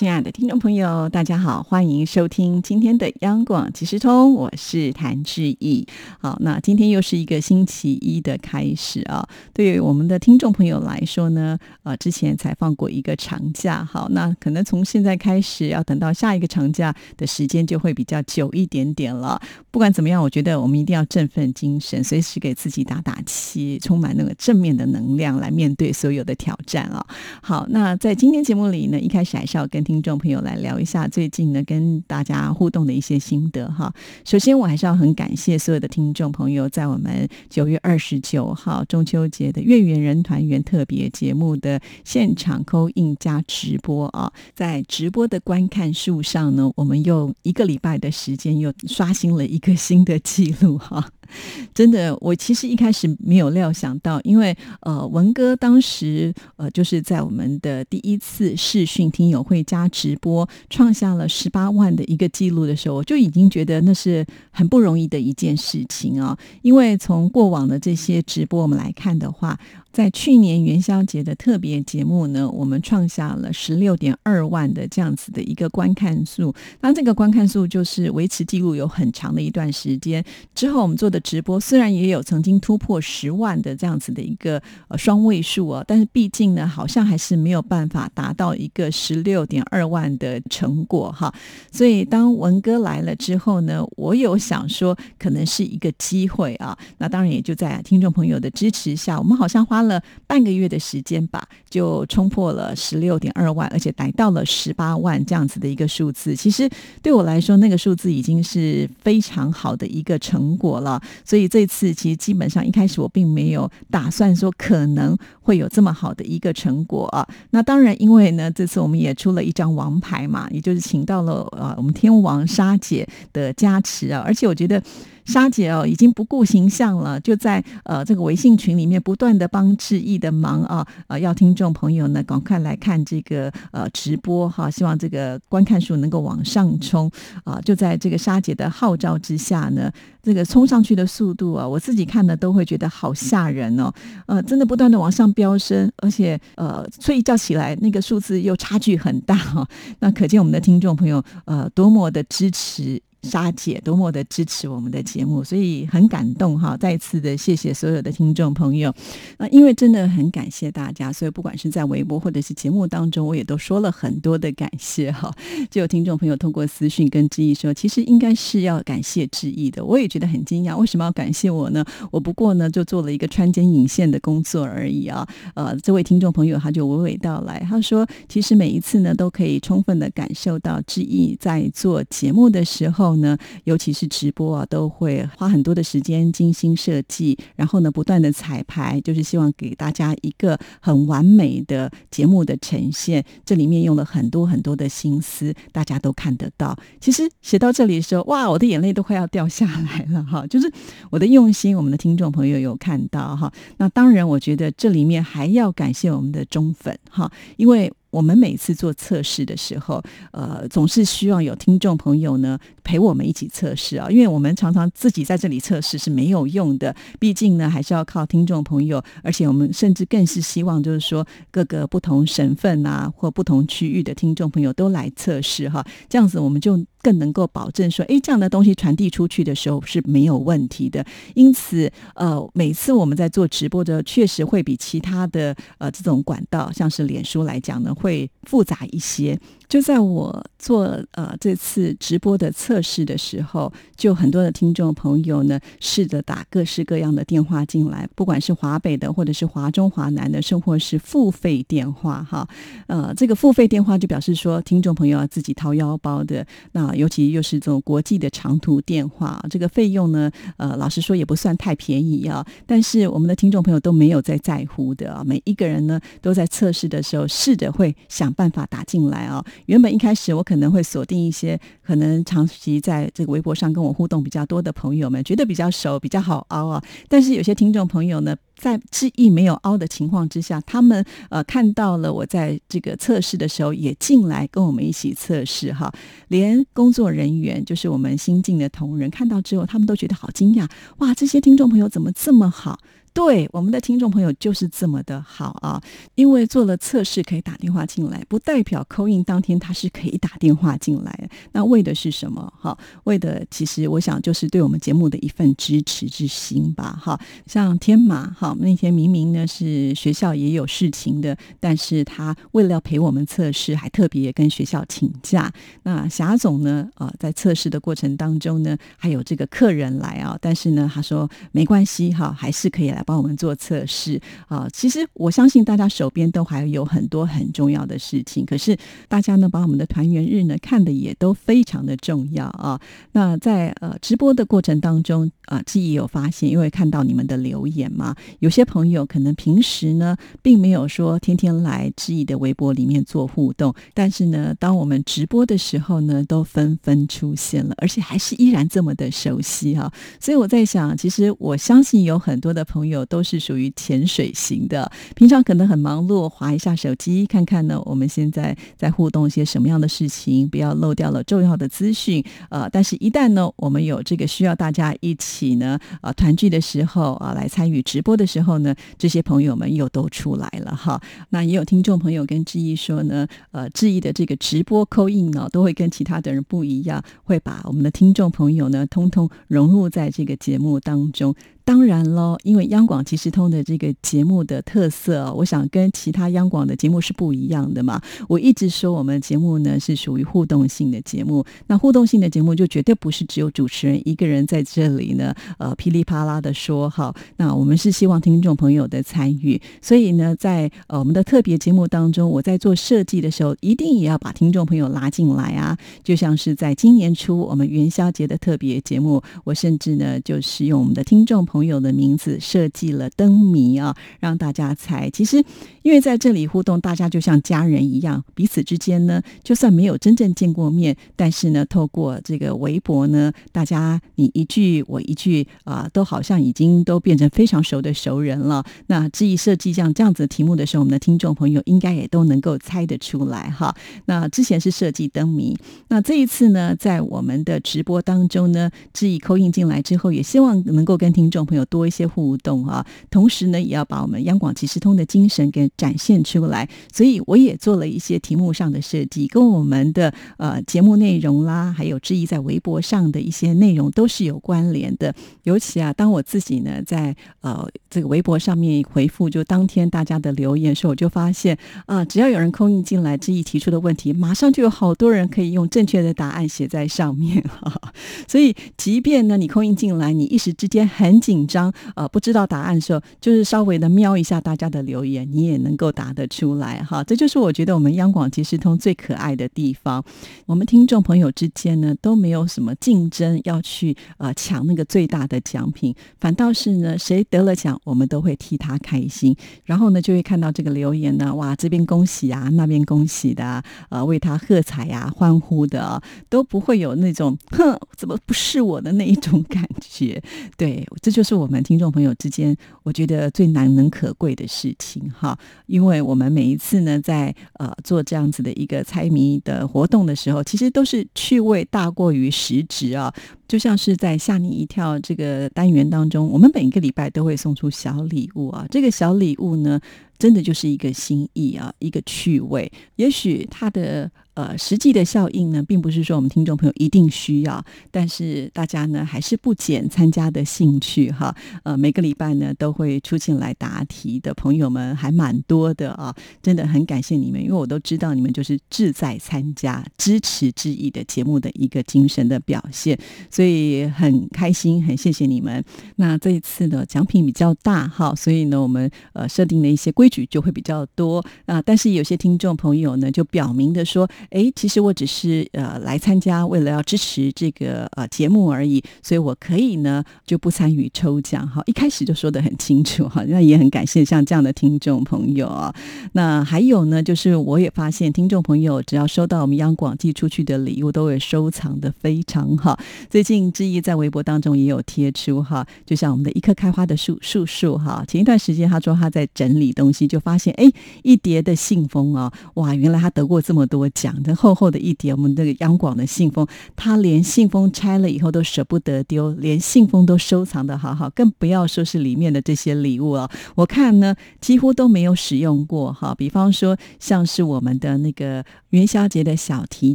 亲爱的听众朋友，大家好，欢迎收听今天的央广即时通，我是谭志毅。好，那今天又是一个星期一的开始啊。对于我们的听众朋友来说呢，呃，之前才放过一个长假，好，那可能从现在开始要等到下一个长假的时间就会比较久一点点了。不管怎么样，我觉得我们一定要振奋精神，随时给自己打打气，充满那个正面的能量来面对所有的挑战啊。好，那在今天节目里呢，一开始还是要跟听众朋友来聊一下最近呢跟大家互动的一些心得哈。首先，我还是要很感谢所有的听众朋友，在我们九月二十九号中秋节的月圆人团圆特别节目的现场扣印加直播啊，在直播的观看数上呢，我们用一个礼拜的时间又刷新了一个新的记录哈。真的，我其实一开始没有料想到，因为呃，文哥当时呃，就是在我们的第一次试训听友会加直播创下了十八万的一个记录的时候，我就已经觉得那是很不容易的一件事情啊。因为从过往的这些直播我们来看的话，在去年元宵节的特别节目呢，我们创下了十六点二万的这样子的一个观看数，那这个观看数就是维持记录有很长的一段时间之后，我们做的。直播虽然也有曾经突破十万的这样子的一个呃双位数啊，但是毕竟呢，好像还是没有办法达到一个十六点二万的成果哈。所以当文哥来了之后呢，我有想说可能是一个机会啊。那当然也就在听众朋友的支持下，我们好像花了半个月的时间吧，就冲破了十六点二万，而且达到了十八万这样子的一个数字。其实对我来说，那个数字已经是非常好的一个成果了。所以这次其实基本上一开始我并没有打算说可能会有这么好的一个成果啊。那当然，因为呢这次我们也出了一张王牌嘛，也就是请到了啊我们天王沙姐的加持啊，而且我觉得。沙姐哦，已经不顾形象了，就在呃这个微信群里面不断的帮志毅的忙啊，呃要听众朋友呢赶快来看这个呃直播哈，希望这个观看数能够往上冲啊！就在这个沙姐的号召之下呢，这个冲上去的速度啊，我自己看的都会觉得好吓人哦，呃，真的不断的往上飙升，而且呃睡一觉起来那个数字又差距很大哈，那可见我们的听众朋友呃多么的支持。沙姐多么的支持我们的节目，所以很感动哈！再次的谢谢所有的听众朋友。那因为真的很感谢大家，所以不管是在微博或者是节目当中，我也都说了很多的感谢哈。就有听众朋友通过私讯跟志毅说，其实应该是要感谢志毅的。我也觉得很惊讶，为什么要感谢我呢？我不过呢就做了一个穿针引线的工作而已啊。呃，这位听众朋友他就娓娓道来，他说其实每一次呢都可以充分的感受到志毅在做节目的时候。后呢，尤其是直播啊，都会花很多的时间精心设计，然后呢，不断的彩排，就是希望给大家一个很完美的节目的呈现。这里面用了很多很多的心思，大家都看得到。其实写到这里的时候，哇，我的眼泪都快要掉下来了哈！就是我的用心，我们的听众朋友有看到哈。那当然，我觉得这里面还要感谢我们的忠粉哈，因为。我们每次做测试的时候，呃，总是希望有听众朋友呢陪我们一起测试啊，因为我们常常自己在这里测试是没有用的，毕竟呢还是要靠听众朋友，而且我们甚至更是希望就是说各个不同省份啊或不同区域的听众朋友都来测试哈，这样子我们就。更能够保证说，哎，这样的东西传递出去的时候是没有问题的。因此，呃，每次我们在做直播的，确实会比其他的呃这种管道，像是脸书来讲呢，会复杂一些。就在我做呃这次直播的测试的时候，就很多的听众朋友呢试着打各式各样的电话进来，不管是华北的，或者是华中华南的，甚或是付费电话哈。呃，这个付费电话就表示说，听众朋友要自己掏腰包的。那尤其又是这种国际的长途电话，这个费用呢，呃，老实说也不算太便宜啊。但是我们的听众朋友都没有在在乎的啊，每一个人呢都在测试的时候试着会想办法打进来哦。原本一开始我可能会锁定一些。可能长期在这个微博上跟我互动比较多的朋友们，觉得比较熟，比较好凹啊。但是有些听众朋友呢，在志毅没有凹的情况之下，他们呃看到了我在这个测试的时候，也进来跟我们一起测试哈。连工作人员，就是我们新进的同仁，看到之后，他们都觉得好惊讶，哇，这些听众朋友怎么这么好？对我们的听众朋友就是这么的好啊！因为做了测试可以打电话进来，不代表扣印当天他是可以打电话进来。那为为的是什么？哈，为的其实我想就是对我们节目的一份支持之心吧。哈，像天马哈那天明明呢是学校也有事情的，但是他为了要陪我们测试，还特别跟学校请假。那霞总呢啊，在测试的过程当中呢，还有这个客人来啊，但是呢他说没关系哈，还是可以来。帮我们做测试啊！其实我相信大家手边都还有很多很重要的事情，可是大家呢把我们的团圆日呢看的也都非常常的重要啊。那在呃直播的过程当中啊，记忆有发现，因为看到你们的留言嘛，有些朋友可能平时呢并没有说天天来志毅的微博里面做互动，但是呢，当我们直播的时候呢，都纷纷出现了，而且还是依然这么的熟悉哈。所以我在想，其实我相信有很多的朋友。都是属于潜水型的，平常可能很忙碌，划一下手机看看呢。我们现在在互动一些什么样的事情，不要漏掉了重要的资讯。呃，但是，一旦呢，我们有这个需要大家一起呢，呃，团聚的时候啊，来参与直播的时候呢，这些朋友们又都出来了哈。那也有听众朋友跟志毅说呢，呃，志毅的这个直播扣印呢，都会跟其他的人不一样，会把我们的听众朋友呢，通通融入在这个节目当中。当然喽，因为央广即时通的这个节目的特色，我想跟其他央广的节目是不一样的嘛。我一直说我们节目呢是属于互动性的节目，那互动性的节目就绝对不是只有主持人一个人在这里呢，呃，噼里啪啦的说哈。那我们是希望听众朋友的参与，所以呢，在呃我们的特别节目当中，我在做设计的时候，一定也要把听众朋友拉进来啊。就像是在今年初我们元宵节的特别节目，我甚至呢就是用我们的听众朋朋友的名字设计了灯谜啊，让大家猜。其实，因为在这里互动，大家就像家人一样，彼此之间呢，就算没有真正见过面，但是呢，透过这个微博呢，大家你一句我一句啊，都好像已经都变成非常熟的熟人了。那至于设计像这样子的题目的时候，我们的听众朋友应该也都能够猜得出来哈。那之前是设计灯谜，那这一次呢，在我们的直播当中呢，志毅扣印进来之后，也希望能够跟听众。朋友多一些互动啊，同时呢，也要把我们央广即时通的精神给展现出来。所以我也做了一些题目上的设计，跟我们的呃节目内容啦，还有质疑在微博上的一些内容都是有关联的。尤其啊，当我自己呢在呃这个微博上面回复，就当天大家的留言时候，我就发现啊，只要有人空印进来，质疑提出的问题，马上就有好多人可以用正确的答案写在上面哈。所以，即便呢你空印进来，你一时之间很紧。紧张呃，不知道答案的时候，就是稍微的瞄一下大家的留言，你也能够答得出来哈。这就是我觉得我们央广即时通最可爱的地方。我们听众朋友之间呢，都没有什么竞争要去呃抢那个最大的奖品，反倒是呢，谁得了奖，我们都会替他开心。然后呢，就会看到这个留言呢，哇，这边恭喜啊，那边恭喜的，呃，为他喝彩呀，欢呼的，都不会有那种哼，怎么不是我的那一种感觉。对，这就就。是我们听众朋友之间，我觉得最难能可贵的事情哈，因为我们每一次呢，在呃做这样子的一个猜谜的活动的时候，其实都是趣味大过于实质啊。就像是在吓你一跳这个单元当中，我们每一个礼拜都会送出小礼物啊。这个小礼物呢，真的就是一个心意啊，一个趣味。也许它的。呃，实际的效应呢，并不是说我们听众朋友一定需要，但是大家呢还是不减参加的兴趣哈。呃，每个礼拜呢都会出镜来答题的朋友们还蛮多的啊，真的很感谢你们，因为我都知道你们就是志在参加、支持之意的节目的一个精神的表现，所以很开心，很谢谢你们。那这一次呢奖品比较大哈，所以呢我们呃设定的一些规矩就会比较多啊，但是有些听众朋友呢就表明的说。哎，其实我只是呃来参加，为了要支持这个呃节目而已，所以我可以呢就不参与抽奖。哈，一开始就说的很清楚哈，那也很感谢像这样的听众朋友啊。那还有呢，就是我也发现听众朋友只要收到我们央广寄出去的礼物，都会收藏的非常好。最近志毅在微博当中也有贴出哈，就像我们的一棵开花的树树树哈，前一段时间他说他在整理东西，就发现哎一叠的信封啊，哇，原来他得过这么多奖，这厚厚的一叠我们这个央广的信封，他连信封拆了以后都舍不得丢，连信封都收藏的好好，更不要说是里面的这些礼物哦，我看呢几乎都没有使用过哈，比方说像是我们的那个元宵节的小提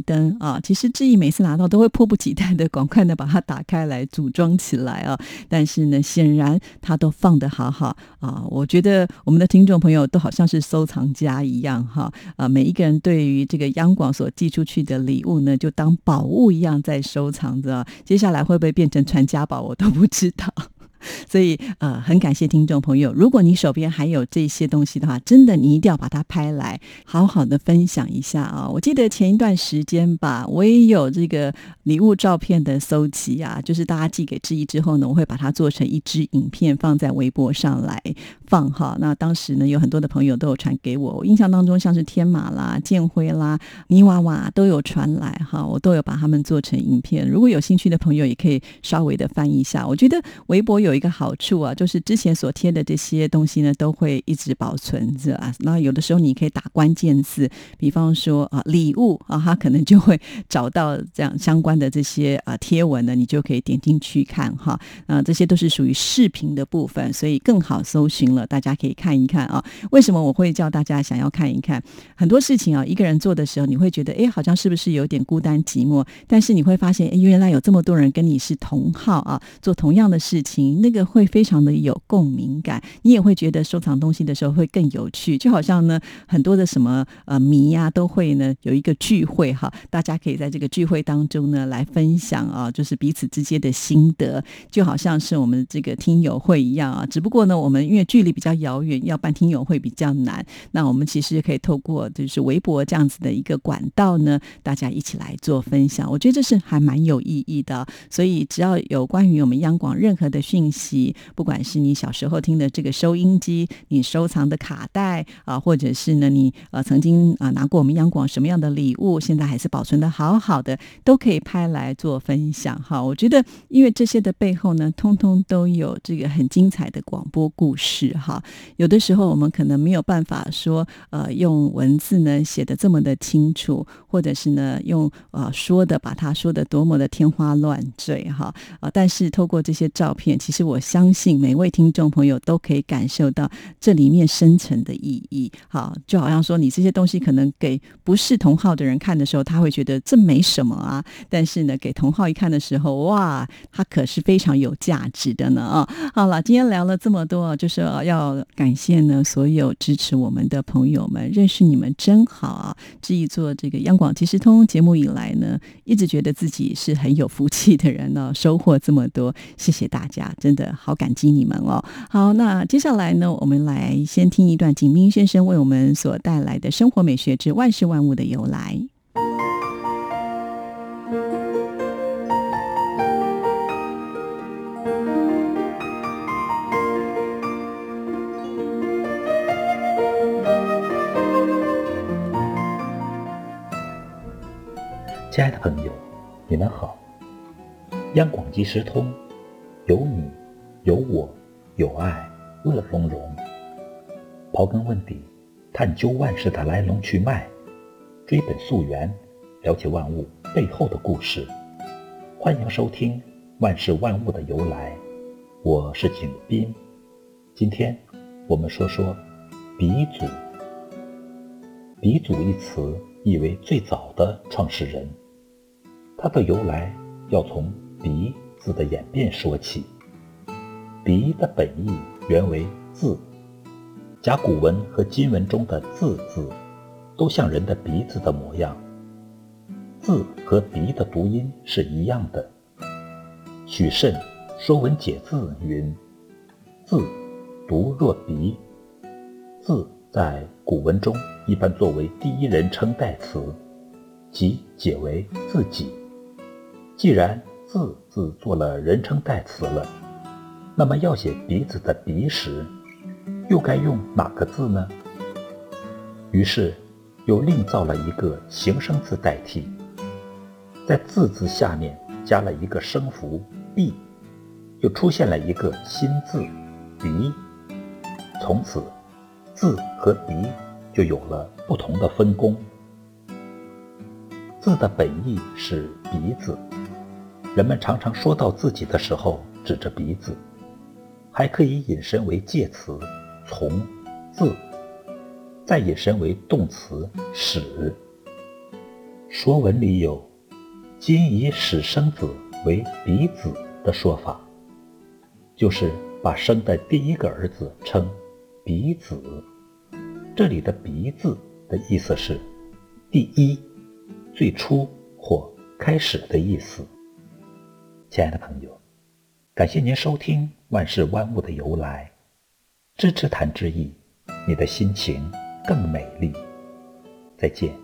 灯啊，其实志毅每次拿到都会迫不及待的赶快的把它打开来组装起来啊，但是呢，显然他都放的好好啊，我觉得我们的听众朋友都好像是收藏家一样哈，啊，每一个人对于这个央广所寄出去的礼物呢，就当宝物一样在收藏着，接下来会不会变成传家宝，我都不知道。所以，呃，很感谢听众朋友。如果你手边还有这些东西的话，真的你一定要把它拍来，好好的分享一下啊！我记得前一段时间吧，我也有这个礼物照片的搜集啊，就是大家寄给志毅之后呢，我会把它做成一支影片放在微博上来放哈。那当时呢，有很多的朋友都有传给我，我印象当中像是天马啦、建辉啦、泥娃娃都有传来哈，我都有把他们做成影片。如果有兴趣的朋友，也可以稍微的翻一下。我觉得微博有。一个好处啊，就是之前所贴的这些东西呢，都会一直保存着啊。那有的时候你可以打关键字，比方说啊礼物啊，它可能就会 找到这样相关的这些啊贴文呢，你就可以点进去看哈。啊，这些都是属于视频的部分，所以更好搜寻大家可以看一看啊。为什么我会叫大家想要看一看？很多事情啊，一个人做的时候，你会觉得哎，好像是不是有点孤单寂寞？但是你会发现，哎，原来有这么多人跟你是同号啊，做同样的事情。那个会非常的有共鸣感，你也会觉得收藏东西的时候会更有趣，就好像呢很多的什么呃迷呀都会呢有一个聚会哈，大家可以在这个聚会当中呢来分享啊，就是彼此之间的心得，就好像是我们这个听友会一样啊，只不过呢我们因为距比较遥远，要办听友会比较难，那我们其实可以透过就是微博这样子的一个管道呢，大家一起来做分享，我觉得这是还蛮有意义的，所以只要有关于我们央广任何的讯息。不管是你小时候听的这个收音机，你收藏的卡带啊，或者是呢你呃曾经啊拿过我们央广什么样的礼物，现在还是保存的好好的，都可以拍来做分享哈。我觉得因为这些的背后呢，通通都有这个很精彩的广播故事哈。有的时候我们可能没有办法说呃用文字呢写的这么的清楚，或者是呢用呃说的把它说的多么的天花乱坠哈啊，但是透过这些照片，其实。我相信每位听众朋友都可以感受到这里面深层的意义。好，就好像说你这些东西可能给不是同号的人看的时候，他会觉得这没什么啊。但是呢，给同号一看的时候，哇，它可是非常有价值的呢啊！好了，今天聊了这么多，就是要感谢呢所有支持我们的朋友们，认识你们真好啊！这一做这个央广即时通节目以来呢，一直觉得自己是很有福气的人呢，收获这么多，谢谢大家，真。的好感激你们哦！好，那接下来呢，我们来先听一段景斌先生为我们所带来的《生活美学之万事万物的由来》。亲爱的朋友，你们好！央广即时通，有你。有我，有爱，乐融融。刨根问底，探究万事的来龙去脉，追本溯源，了解万物背后的故事。欢迎收听《万事万物的由来》，我是景斌。今天我们说说鼻祖。鼻祖一词意为最早的创始人，它的由来要从鼻字的演变说起。鼻的本意原为字，甲骨文和金文中的“字”字，都像人的鼻子的模样。字和鼻的读音是一样的。许慎《说文解字》云：“字，读若鼻。”字在古文中一般作为第一人称代词，即解为自己。既然字字做了人称代词了，那么要写鼻子的鼻时，又该用哪个字呢？于是又另造了一个形声字代替，在字字下面加了一个声符闭，又出现了一个新字鼻。从此，字和鼻就有了不同的分工。字的本意是鼻子。人们常常说到自己的时候，指着鼻子，还可以引申为介词“从”字，再引申为动词“始”。说文里有“今以始生子为鼻子”的说法，就是把生的第一个儿子称鼻子。这里的“鼻”字的意思是第一、最初或开始的意思。亲爱的朋友，感谢您收听万事万物的由来，支持谭志毅，你的心情更美丽。再见。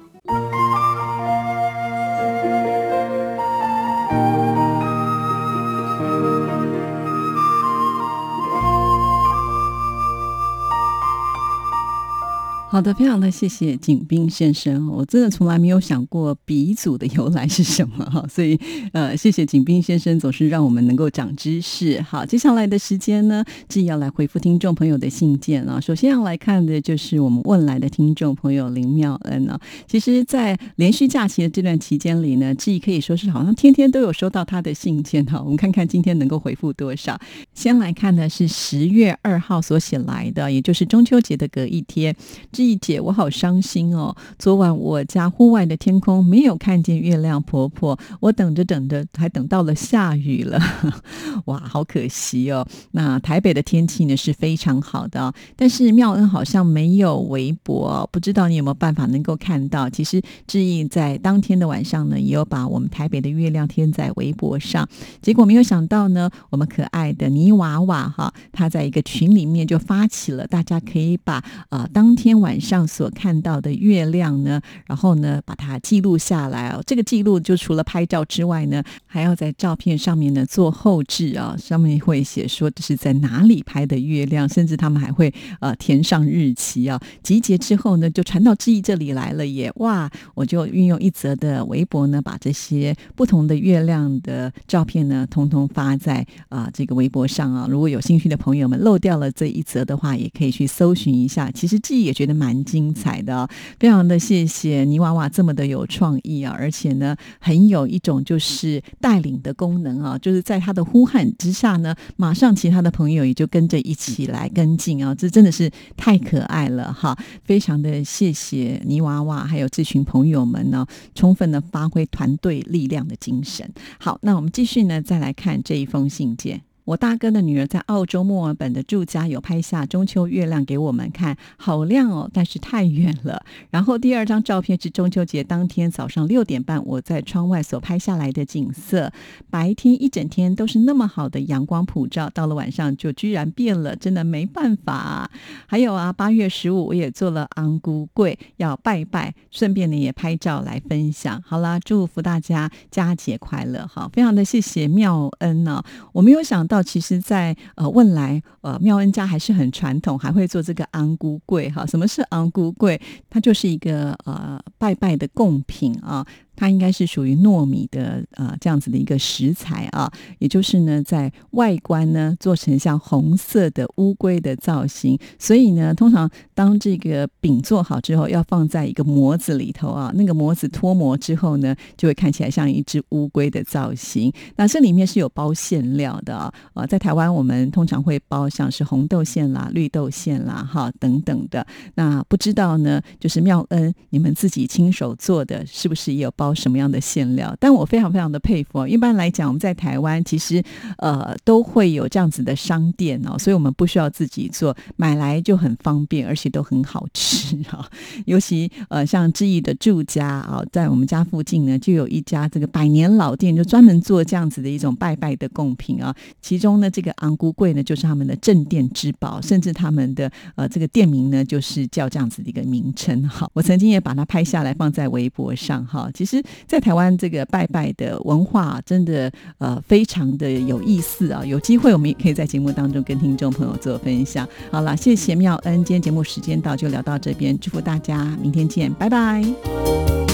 好的，非常的谢谢景斌先生，我真的从来没有想过鼻祖的由来是什么哈，所以呃，谢谢景斌先生总是让我们能够长知识。好，接下来的时间呢，志毅要来回复听众朋友的信件啊。首先要来看的就是我们问来的听众朋友林妙恩啊。其实，在连续假期的这段期间里呢，志毅可以说是好像天天都有收到他的信件哈。我们看看今天能够回复多少。先来看的是十月二号所写来的，也就是中秋节的隔一天。丽姐，我好伤心哦！昨晚我家户外的天空没有看见月亮，婆婆，我等着等着，还等到了下雨了，哇，好可惜哦。那台北的天气呢是非常好的，但是妙恩好像没有微博，不知道你有没有办法能够看到？其实志毅在当天的晚上呢，也有把我们台北的月亮贴在微博上，结果没有想到呢，我们可爱的泥娃娃哈，他在一个群里面就发起了，大家可以把呃当天晚晚上所看到的月亮呢，然后呢，把它记录下来哦。这个记录就除了拍照之外呢，还要在照片上面呢做后置啊，上面会写说这是在哪里拍的月亮，甚至他们还会呃填上日期啊。集结之后呢，就传到志毅这里来了耶！哇，我就运用一则的微博呢，把这些不同的月亮的照片呢，通通发在啊这个微博上啊。如果有兴趣的朋友们漏掉了这一则的话，也可以去搜寻一下。其实志毅也觉得。蛮精彩的，非常的谢谢泥娃娃这么的有创意啊，而且呢，很有一种就是带领的功能啊，就是在他的呼喊之下呢，马上其他的朋友也就跟着一起来跟进啊，这真的是太可爱了哈！非常的谢谢泥娃娃还有这群朋友们呢，充分的发挥团队力量的精神。好，那我们继续呢，再来看这一封信件。我大哥的女儿在澳洲墨尔本的住家有拍下中秋月亮给我们看，好亮哦，但是太远了。然后第二张照片是中秋节当天早上六点半我在窗外所拍下来的景色，白天一整天都是那么好的阳光普照，到了晚上就居然变了，真的没办法。还有啊，八月十五我也做了昂姑柜要拜拜，顺便呢也拍照来分享。好啦，祝福大家佳节快乐！好，非常的谢谢妙恩呢，我没有想。到其实，在呃问来，呃妙恩家还是很传统，还会做这个昂姑柜哈。什么是昂姑柜？它就是一个呃拜拜的贡品啊。它应该是属于糯米的呃这样子的一个食材啊，也就是呢，在外观呢做成像红色的乌龟的造型，所以呢，通常当这个饼做好之后，要放在一个模子里头啊，那个模子脱模之后呢，就会看起来像一只乌龟的造型。那这里面是有包馅料的啊，呃，在台湾我们通常会包像是红豆馅啦、绿豆馅啦、哈等等的。那不知道呢，就是妙恩你们自己亲手做的，是不是也有？包什么样的馅料？但我非常非常的佩服。一般来讲，我们在台湾其实呃都会有这样子的商店哦，所以我们不需要自己做，买来就很方便，而且都很好吃啊。尤其呃像志毅的住家啊，在我们家附近呢，就有一家这个百年老店，就专门做这样子的一种拜拜的贡品啊。其中呢，这个昂姑柜呢，就是他们的镇店之宝，甚至他们的呃这个店名呢，就是叫这样子的一个名称哈。我曾经也把它拍下来放在微博上哈。其实。实，在台湾这个拜拜的文化真的呃非常的有意思啊，有机会我们也可以在节目当中跟听众朋友做分享。好了，谢谢妙恩，今天节目时间到就聊到这边，祝福大家明天见，拜拜。